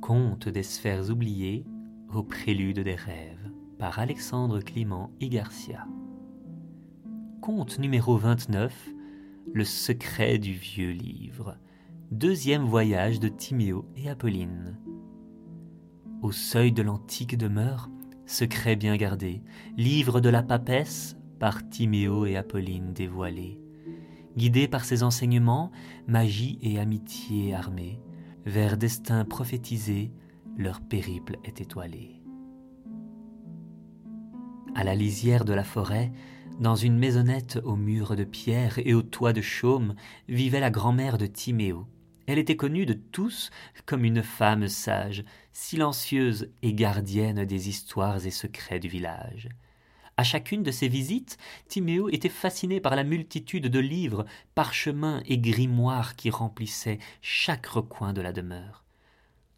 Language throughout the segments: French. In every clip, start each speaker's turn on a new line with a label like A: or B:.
A: Conte des sphères oubliées au prélude des rêves par Alexandre Clément y Garcia. Conte numéro 29 Le secret du vieux livre. Deuxième voyage de Timéo et Apolline. Au seuil de l'antique demeure, secret bien gardé, livre de la papesse par Timéo et Apolline dévoilé. Guidés par ses enseignements, magie et amitié armée, vers destin prophétisé, leur périple est étoilé. À la lisière de la forêt, dans une maisonnette aux murs de pierre et aux toits de chaume, vivait la grand-mère de Timéo. Elle était connue de tous comme une femme sage, silencieuse et gardienne des histoires et secrets du village. À chacune de ses visites, Timéo était fasciné par la multitude de livres, parchemins et grimoires qui remplissaient chaque recoin de la demeure.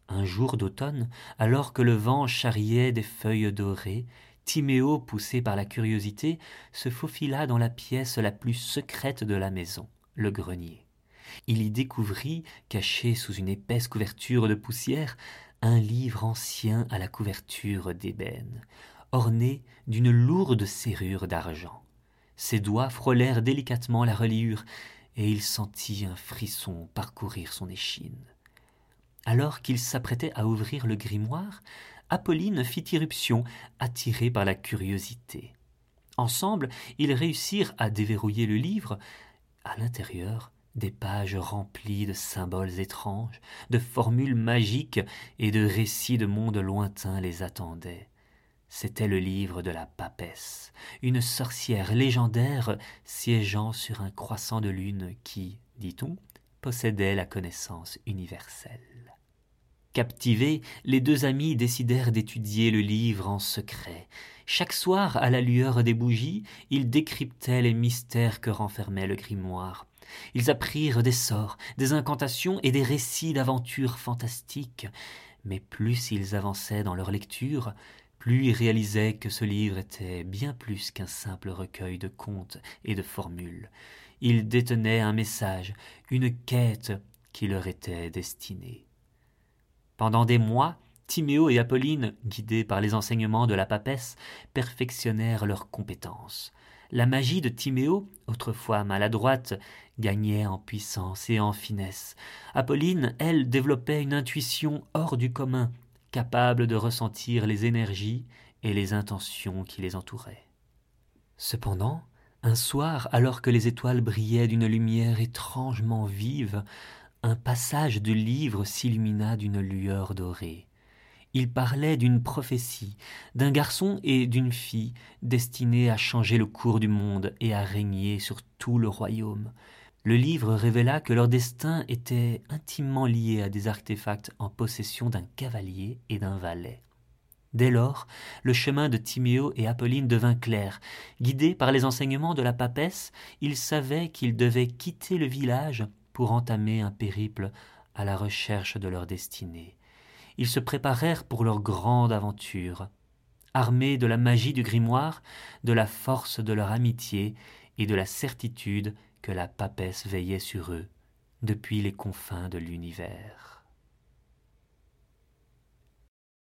A: Un jour d'automne, alors que le vent charriait des feuilles dorées, Timéo, poussé par la curiosité, se faufila dans la pièce la plus secrète de la maison, le grenier. Il y découvrit, caché sous une épaisse couverture de poussière, un livre ancien à la couverture d'ébène orné d'une lourde serrure d'argent. Ses doigts frôlèrent délicatement la reliure, et il sentit un frisson parcourir son échine. Alors qu'il s'apprêtait à ouvrir le grimoire, Apolline fit irruption, attirée par la curiosité. Ensemble, ils réussirent à déverrouiller le livre. À l'intérieur, des pages remplies de symboles étranges, de formules magiques et de récits de mondes lointains les attendaient. C'était le livre de la papesse, une sorcière légendaire siégeant sur un croissant de lune qui, dit-on, possédait la connaissance universelle. Captivés, les deux amis décidèrent d'étudier le livre en secret. Chaque soir, à la lueur des bougies, ils décryptaient les mystères que renfermait le grimoire. Ils apprirent des sorts, des incantations et des récits d'aventures fantastiques. Mais plus ils avançaient dans leur lecture, plus il réalisait que ce livre était bien plus qu'un simple recueil de contes et de formules. Il détenait un message, une quête qui leur était destinée. Pendant des mois, Timéo et Apolline, guidés par les enseignements de la papesse, perfectionnèrent leurs compétences. La magie de Timéo, autrefois maladroite, gagnait en puissance et en finesse. Apolline, elle, développait une intuition hors du commun, capable de ressentir les énergies et les intentions qui les entouraient. Cependant, un soir, alors que les étoiles brillaient d'une lumière étrangement vive, un passage de livre s'illumina d'une lueur dorée. Il parlait d'une prophétie, d'un garçon et d'une fille destinés à changer le cours du monde et à régner sur tout le royaume. Le livre révéla que leur destin était intimement lié à des artefacts en possession d'un cavalier et d'un valet. Dès lors, le chemin de Timéo et Apolline devint clair. Guidés par les enseignements de la papesse, ils savaient qu'ils devaient quitter le village pour entamer un périple à la recherche de leur destinée. Ils se préparèrent pour leur grande aventure. Armés de la magie du grimoire, de la force de leur amitié et de la certitude que la papesse veillait sur eux depuis les confins de l'univers.